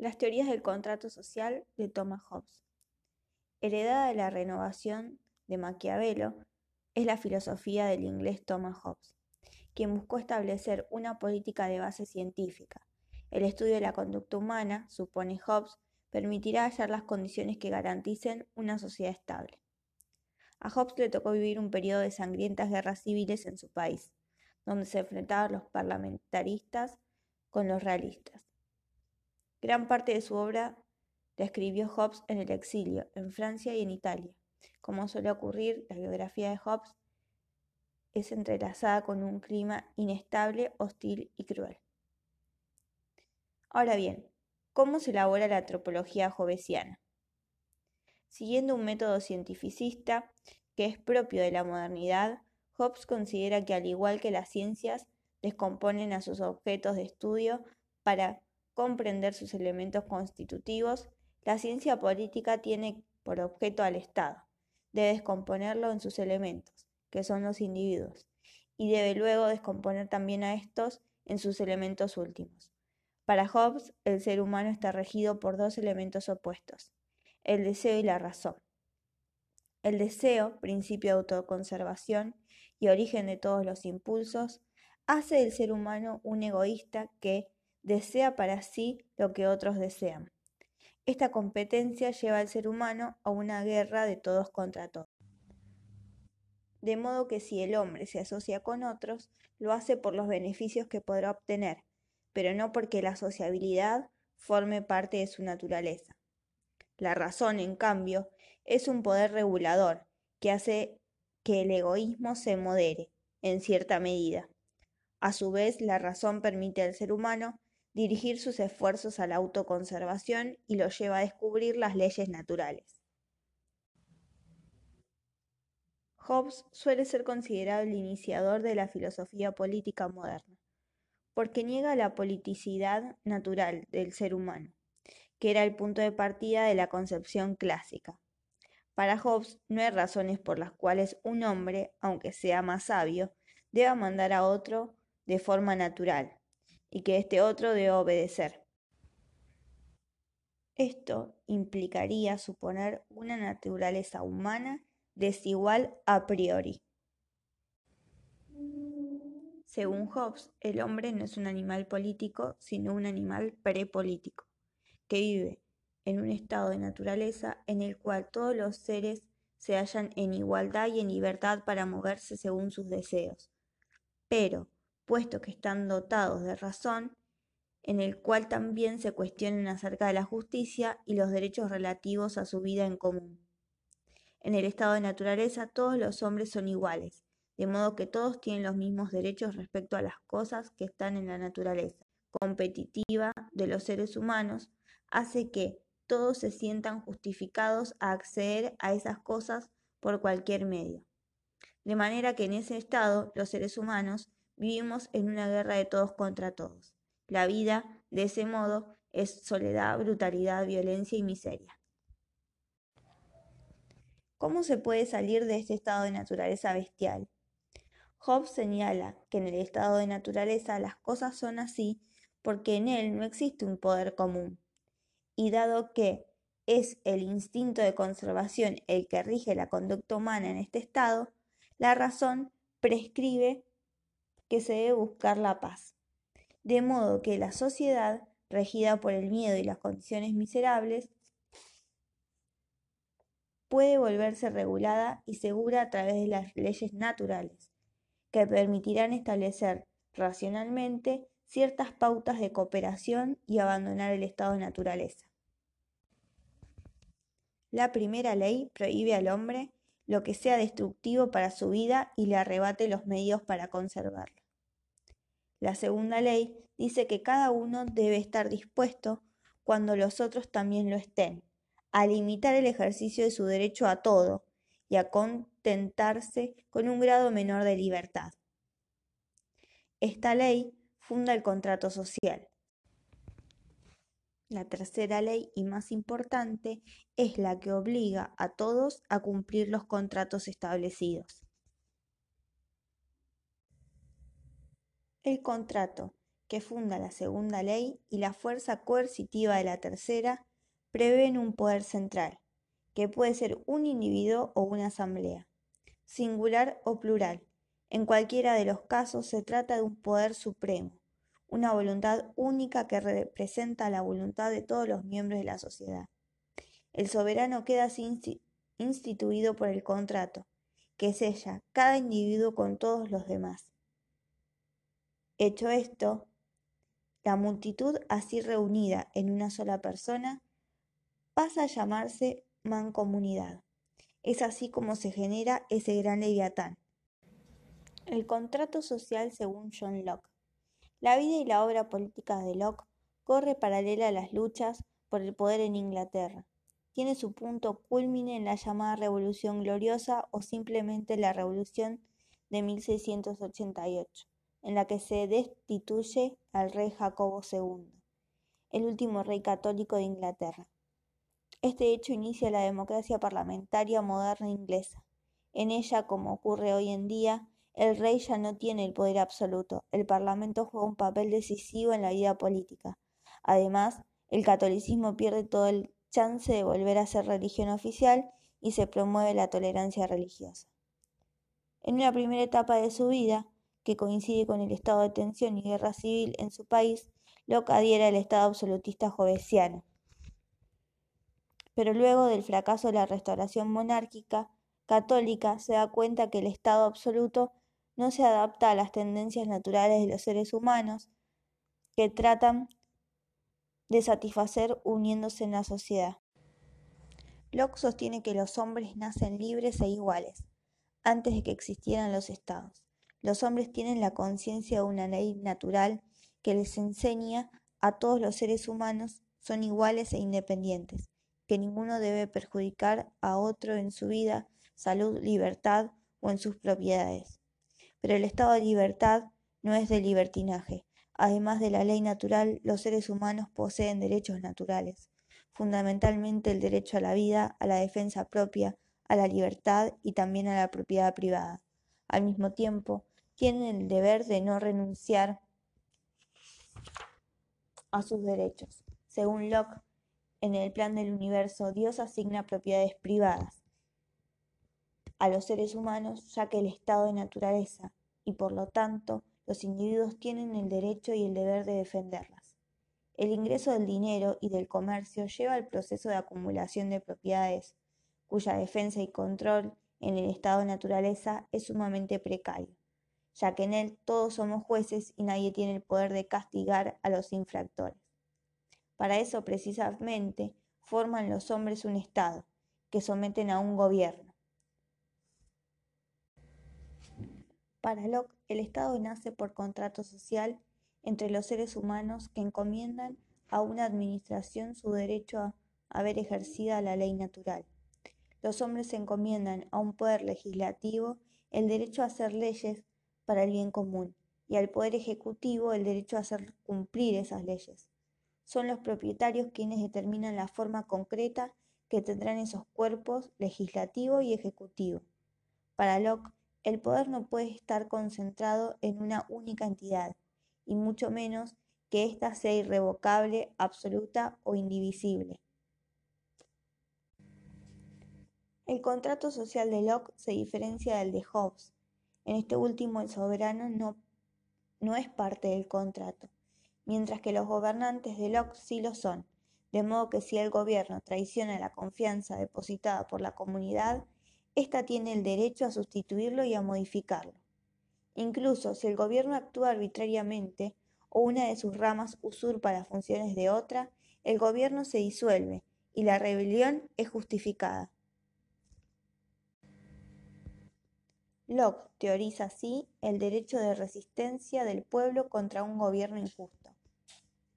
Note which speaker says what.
Speaker 1: Las teorías del contrato social de Thomas Hobbes. Heredada de la renovación de Maquiavelo, es la filosofía del inglés Thomas Hobbes, quien buscó establecer una política de base científica. El estudio de la conducta humana, supone Hobbes, permitirá hallar las condiciones que garanticen una sociedad estable. A Hobbes le tocó vivir un periodo de sangrientas guerras civiles en su país, donde se enfrentaban los parlamentaristas con los realistas. Gran parte de su obra la escribió Hobbes en el exilio, en Francia y en Italia. Como suele ocurrir, la biografía de Hobbes es entrelazada con un clima inestable, hostil y cruel. Ahora bien, ¿cómo se elabora la antropología hobbesiana? Siguiendo un método cientificista que es propio de la modernidad, Hobbes considera que al igual que las ciencias descomponen a sus objetos de estudio para comprender sus elementos constitutivos, la ciencia política tiene por objeto al Estado. Debe descomponerlo en sus elementos, que son los individuos, y debe luego descomponer también a estos en sus elementos últimos. Para Hobbes, el ser humano está regido por dos elementos opuestos, el deseo y la razón. El deseo, principio de autoconservación y origen de todos los impulsos, hace del ser humano un egoísta que, desea para sí lo que otros desean. Esta competencia lleva al ser humano a una guerra de todos contra todos. De modo que si el hombre se asocia con otros, lo hace por los beneficios que podrá obtener, pero no porque la sociabilidad forme parte de su naturaleza. La razón, en cambio, es un poder regulador que hace que el egoísmo se modere, en cierta medida. A su vez, la razón permite al ser humano dirigir sus esfuerzos a la autoconservación y lo lleva a descubrir las leyes naturales. Hobbes suele ser considerado el iniciador de la filosofía política moderna, porque niega la politicidad natural del ser humano, que era el punto de partida de la concepción clásica. Para Hobbes no hay razones por las cuales un hombre, aunque sea más sabio, deba mandar a otro de forma natural, y que este otro debe obedecer. Esto implicaría suponer una naturaleza humana desigual a priori. Según Hobbes, el hombre no es un animal político, sino un animal prepolítico, que vive en un estado de naturaleza en el cual todos los seres se hallan en igualdad y en libertad para moverse según sus deseos. Pero, puesto que están dotados de razón, en el cual también se cuestionan acerca de la justicia y los derechos relativos a su vida en común. En el estado de naturaleza todos los hombres son iguales, de modo que todos tienen los mismos derechos respecto a las cosas que están en la naturaleza competitiva de los seres humanos, hace que todos se sientan justificados a acceder a esas cosas por cualquier medio. De manera que en ese estado los seres humanos Vivimos en una guerra de todos contra todos. La vida, de ese modo, es soledad, brutalidad, violencia y miseria. ¿Cómo se puede salir de este estado de naturaleza bestial? Hobbes señala que en el estado de naturaleza las cosas son así porque en él no existe un poder común. Y dado que es el instinto de conservación el que rige la conducta humana en este estado, la razón prescribe que se debe buscar la paz. De modo que la sociedad, regida por el miedo y las condiciones miserables, puede volverse regulada y segura a través de las leyes naturales, que permitirán establecer racionalmente ciertas pautas de cooperación y abandonar el estado de naturaleza. La primera ley prohíbe al hombre lo que sea destructivo para su vida y le arrebate los medios para conservarlo. La segunda ley dice que cada uno debe estar dispuesto, cuando los otros también lo estén, a limitar el ejercicio de su derecho a todo y a contentarse con un grado menor de libertad. Esta ley funda el contrato social. La tercera ley y más importante es la que obliga a todos a cumplir los contratos establecidos. El contrato, que funda la segunda ley, y la fuerza coercitiva de la tercera, prevén un poder central, que puede ser un individuo o una asamblea, singular o plural. En cualquiera de los casos se trata de un poder supremo, una voluntad única que representa la voluntad de todos los miembros de la sociedad. El soberano queda así instituido por el contrato, que sella cada individuo con todos los demás. Hecho esto, la multitud así reunida en una sola persona pasa a llamarse mancomunidad. Es así como se genera ese gran leviatán. El contrato social según John Locke. La vida y la obra política de Locke corre paralela a las luchas por el poder en Inglaterra. Tiene su punto culmine en la llamada Revolución Gloriosa o simplemente la Revolución de 1688 en la que se destituye al rey Jacobo II, el último rey católico de Inglaterra. Este hecho inicia la democracia parlamentaria moderna inglesa. En ella, como ocurre hoy en día, el rey ya no tiene el poder absoluto, el Parlamento juega un papel decisivo en la vida política. Además, el catolicismo pierde todo el chance de volver a ser religión oficial y se promueve la tolerancia religiosa. En una primera etapa de su vida, que coincide con el estado de tensión y guerra civil en su país, Locke adhiere al estado absolutista jovesiano. Pero luego del fracaso de la restauración monárquica católica, se da cuenta que el estado absoluto no se adapta a las tendencias naturales de los seres humanos que tratan de satisfacer uniéndose en la sociedad. Locke sostiene que los hombres nacen libres e iguales antes de que existieran los estados los hombres tienen la conciencia de una ley natural que les enseña a todos los seres humanos son iguales e independientes, que ninguno debe perjudicar a otro en su vida, salud, libertad o en sus propiedades. Pero el estado de libertad no es de libertinaje. Además de la ley natural, los seres humanos poseen derechos naturales, fundamentalmente el derecho a la vida, a la defensa propia, a la libertad y también a la propiedad privada. Al mismo tiempo, tienen el deber de no renunciar a sus derechos. Según Locke, en el plan del universo, Dios asigna propiedades privadas a los seres humanos, ya que el estado de naturaleza y por lo tanto los individuos tienen el derecho y el deber de defenderlas. El ingreso del dinero y del comercio lleva al proceso de acumulación de propiedades, cuya defensa y control en el estado de naturaleza es sumamente precario ya que en él todos somos jueces y nadie tiene el poder de castigar a los infractores. Para eso precisamente forman los hombres un Estado, que someten a un gobierno. Para Locke, el Estado nace por contrato social entre los seres humanos que encomiendan a una administración su derecho a haber ejercida la ley natural. Los hombres encomiendan a un poder legislativo el derecho a hacer leyes para el bien común y al Poder Ejecutivo el derecho a hacer cumplir esas leyes. Son los propietarios quienes determinan la forma concreta que tendrán esos cuerpos legislativo y ejecutivo. Para Locke, el poder no puede estar concentrado en una única entidad, y mucho menos que ésta sea irrevocable, absoluta o indivisible. El contrato social de Locke se diferencia del de Hobbes, en este último, el soberano no, no es parte del contrato, mientras que los gobernantes de Locke sí lo son, de modo que si el gobierno traiciona la confianza depositada por la comunidad, ésta tiene el derecho a sustituirlo y a modificarlo. Incluso si el gobierno actúa arbitrariamente o una de sus ramas usurpa las funciones de otra, el gobierno se disuelve y la rebelión es justificada. Locke teoriza así el derecho de resistencia del pueblo contra un gobierno injusto.